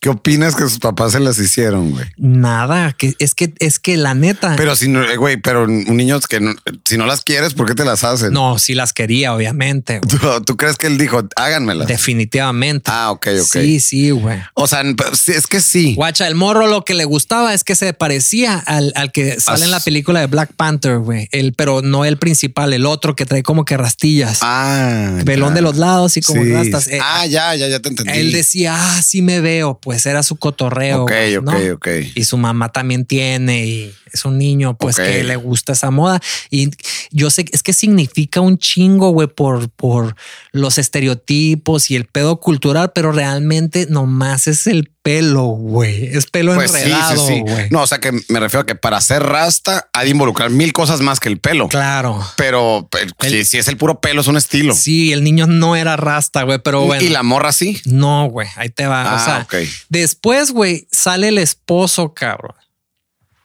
¿Qué opinas que sus papás se las hicieron, güey? Nada, que es que es que la neta. Pero si no, eh, güey, pero un niño que no- si no las quieres, ¿por qué te las hacen? no, sí las quería, obviamente. ¿Tú, tú crees que él dijo, háganmelas? Definitivamente. Ah, ok, ok. Sí, sí, güey. O sea, es que sí. Guacha, el morro lo que le gustaba es que se parecía al, al que sale en la película de Black Panther, güey. El, pero no el principal, el otro que trae como que rastillas. Ah, Pelón ya. de los lados y como Sí. rastas. Eh, ah, ya, ya, ya te entendí. Él decía, ah, sí me veo. Pues era su cotorreo. Ok, ok, ¿no? ok. Y su mamá también tiene y es un niño pues Ok. que le gusta esa moda. Y yo sé, es que significa un chingo, güey, por, por los estereotipos y el pedo cultural, pero realmente nomás es el pelo, güey. Es pelo Pues enredado, sí. No, o sea que me refiero a que para hacer rasta hay de involucrar mil cosas más que el pelo. Claro. Pero, El- si, si es el puro pelo, es un estilo. Sí, el niño no era rasta, güey, pero bueno. Y la morra sí. No, güey, ahí te va. o Ah, sea, ok. después, güey, sale el esposo, cabrón.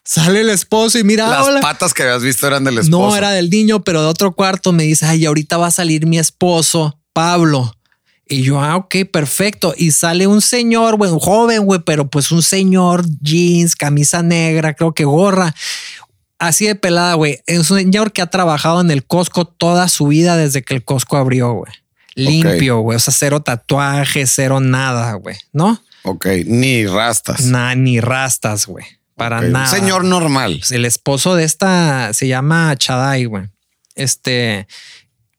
Sale el esposo y mira, Las hola. patas que habías visto eran del esposo. No era del niño, pero de otro cuarto me dice, ay, ahorita va a salir mi esposo, Pablo. Y yo, ah, ok, perfecto. Y sale un señor, güey, un joven, güey, pero pues un señor, jeans, camisa negra, creo que gorra. Así de pelada, güey. Es un señor que ha trabajado en el Costco toda su vida desde que el Costco abrió, güey. Limpio, güey. O sea, cero tatuaje, cero nada, güey. ¿No? Ok, ni rastas. Nada, ni rastas, güey. Para Ok, un nada. Señor normal. El esposo de esta se llama Chadai, güey. Este,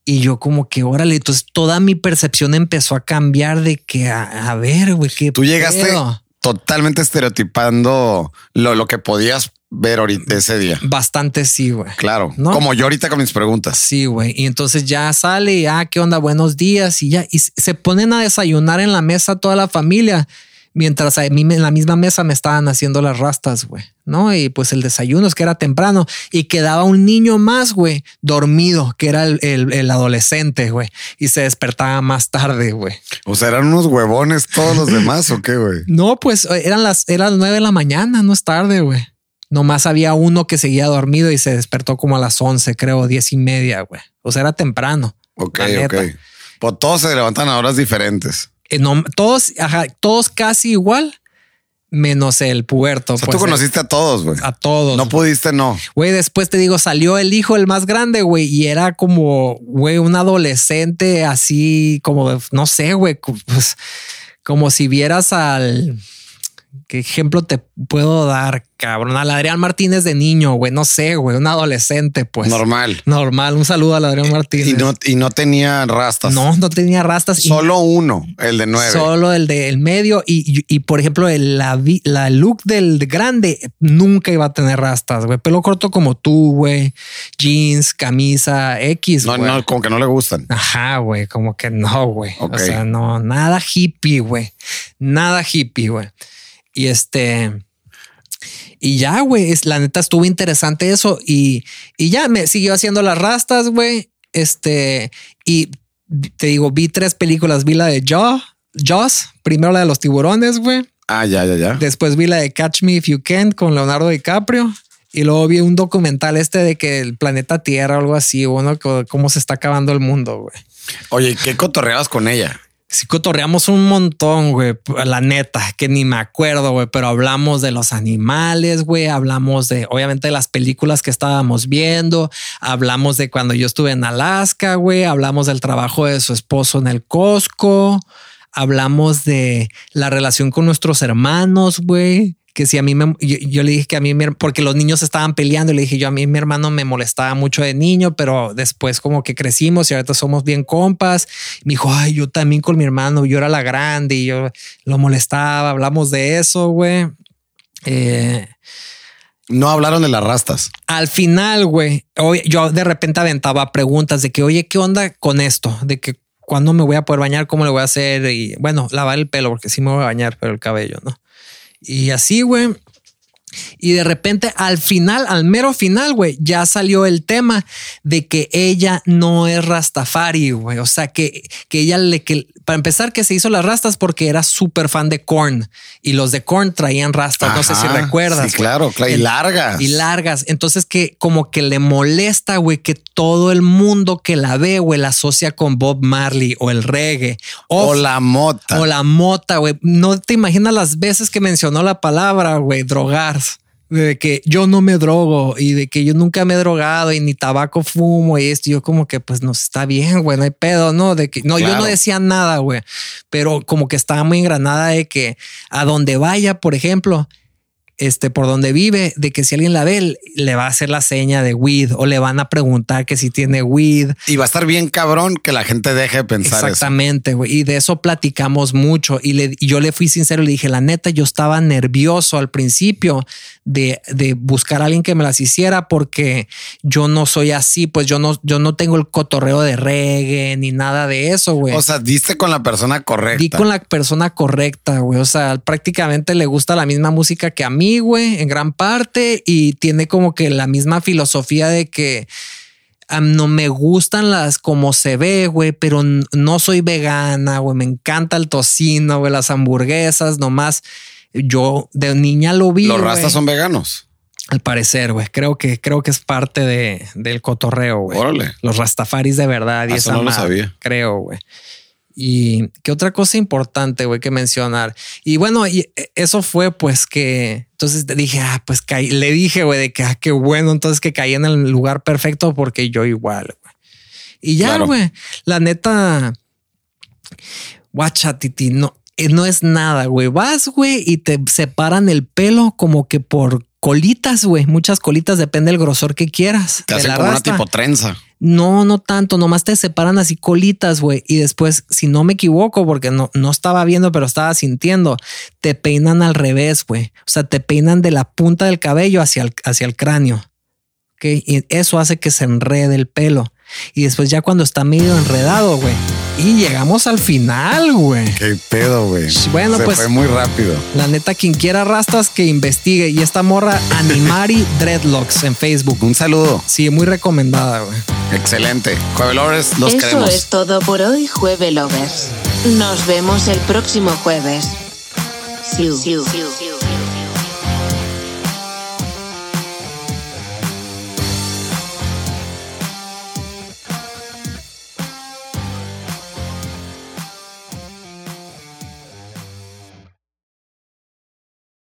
y yo como que, órale, entonces toda mi percepción empezó a cambiar de que, a, a ver, güey, qué Tú llegaste pedo? totalmente estereotipando lo, lo que podías ver ahorita ese día. Bastante sí, güey. Claro. ¿No? Como yo ahorita con mis preguntas. Sí, güey. Y entonces ya sale y, ah, ¿qué onda? Buenos días. Y ya, y se ponen a desayunar en la mesa toda la familia. Mientras a mí en la misma mesa me estaban haciendo las rastas, güey. ¿No? Y pues el desayuno es que era temprano y quedaba un niño más, güey, dormido, que era el, el- el adolescente, güey. Y se despertaba más tarde, güey. O sea, eran unos huevones todos los demás o qué, güey. No, pues eran las, eran las nueve de la mañana, no es tarde, güey. Nomás había uno que seguía dormido y se despertó como a las once, creo, diez y media, güey. O sea, era temprano. Ok, ok. Pues todos se levantan a horas diferentes. Eh, no, todos, ajá, todos casi igual, menos el puerto. O sea, pues, tú conociste a todos, güey. a todos. No pudiste, no. Güey, después te digo, salió el hijo, el más grande, güey, y era como, güey, un adolescente así, como, no sé, güey, pues, como si vieras al... ¿Qué ejemplo te puedo dar, cabrón? Al Adrián Martínez de niño, güey, no sé, güey, un adolescente, pues. Normal. Normal, un saludo al Adrián Martínez. Y no, y no tenía rastas. no, no tenía rastas. y- Solo uno, el de nueve. Solo el del medio y, y, por ejemplo, el, la, la look del grande nunca iba a tener rastas, güey. Pelo corto como tú, güey. Jeans, camisa X, no, güey. no, como que no le gustan. Ajá, güey, como que no, güey. O sea, no, nada hippie, güey. Nada hippie, güey. Y este... Y ya, güey, la neta estuvo interesante eso y, y ya me siguió haciendo las rastas, güey. Este, y te digo, vi tres películas, vi la de Jaw, Jaws, primero la de los tiburones, güey. Ah, ya, ya, ya. Después vi la de Catch Me If You Can con Leonardo DiCaprio. Y luego vi un documental este de que el planeta Tierra o algo así, bueno, cómo se está acabando el mundo, güey. Oye, ¿qué cotorreabas con ella? Sí, cotorreamos un montón, güey. La neta, que ni me acuerdo, güey. Pero hablamos de los animales, güey. Hablamos de, obviamente, de las películas que estábamos viendo. Hablamos de cuando yo estuve en Alaska, güey. Hablamos del trabajo de su esposo en el Costco. Hablamos de la relación con nuestros hermanos, güey. Que si a mí me, yo, yo le dije que a mí, porque los niños estaban peleando, y le dije yo a mí, mi hermano me molestaba mucho de niño, pero después como que crecimos y ahorita somos bien compas. Me dijo, ay, yo también con mi hermano, yo era la grande y yo lo molestaba. Hablamos de eso, güey. Eh, No hablaron de las rastas. al final, güey, oye, yo de repente aventaba preguntas de que, oye, ¿qué onda con esto? De que cuándo me voy a poder bañar, cómo le voy a hacer y bueno, lavar el pelo, porque sí me voy a bañar, pero el cabello, ¿no? Y así, güey. Y de repente al final, al mero final, güey, ya salió el tema de que ella no es Rastafari, güey. O sea, que, que ella le, que para empezar, que se hizo las rastas porque era súper fan de Korn y los de Korn traían rastas. no sé si recuerdas. Sí, claro, claro. Y largas. y largas. Entonces que como que le molesta, güey, que todo el mundo que la ve, güey, la asocia con Bob Marley o el reggae o la mota. o la mota, güey. No te imaginas las veces que mencionó la palabra, güey, drogar. De que yo no me drogo y de que yo nunca me he drogado y ni tabaco fumo y esto. Yo como que pues no está bien, güey, no hay pedo, ¿no? De que no, yo no decía nada, güey, pero como que estaba muy engranada de que a donde vaya, por ejemplo, este, por donde vive, de que si alguien la ve, le va a hacer la seña de weed o le van a preguntar que si tiene weed. Y va a estar bien cabrón que la gente deje de pensar eso. Exactamente, güey. Y de eso platicamos mucho. Y, le, y yo le fui sincero, le dije, la neta, yo estaba nervioso al principio de, de buscar a alguien que me las hiciera porque yo no soy así, pues yo no, yo no tengo el cotorreo de reggae ni nada de eso, güey. O sea, diste con la persona correcta. Di con la persona correcta, güey. O sea, prácticamente le gusta la misma música que a mí, güey, en gran parte, y tiene como que la misma filosofía de que no me gustan las como se ve, güey, pero no soy vegana, güey. Me encanta el tocino, güey, las hamburguesas, nomás. Yo de niña lo vi. Los rastas son veganos. Al parecer, güey. Creo que, creo que es parte de, del cotorreo, güey. Órale. Los rastafaris de verdad. Y Ah, eso esa no lo sabía. Creo, güey. Y qué otra cosa importante, güey, que mencionar. Y bueno, y eso fue pues que entonces dije, ah, pues caí, le dije, güey, de que ah, qué bueno, entonces que caí en el lugar perfecto porque yo igual, güey. Y ya, Claro. güey, la neta, guacha, titi, no, no es nada, güey. Vas, güey, y te separan el pelo como que por colitas, güey, muchas colitas, depende del grosor que quieras. Te hacen la como una tipo trenza. No, no tanto, nomás te separan así colitas, güey. Y después, si no me equivoco, porque no, no estaba viendo, pero estaba sintiendo, te peinan al revés, güey. O sea, te peinan de la punta del cabello hacia el, hacia el cráneo. Ok, y eso hace que se enrede el pelo. Y después ya cuando está medio enredado, güey. Y llegamos al final, güey. Qué pedo, güey. Bueno, Se pues- fue muy rápido. La neta, quien quiera rastas, que investigue. Y esta morra, Animari Dreadlocks en Facebook. Un saludo. Sí, muy recomendada, güey. Excelente. Juevelores, los Eso queremos. es todo por hoy, Jueve Lovers. Nos vemos el próximo jueves. Siu. Siu. Siu. Siu.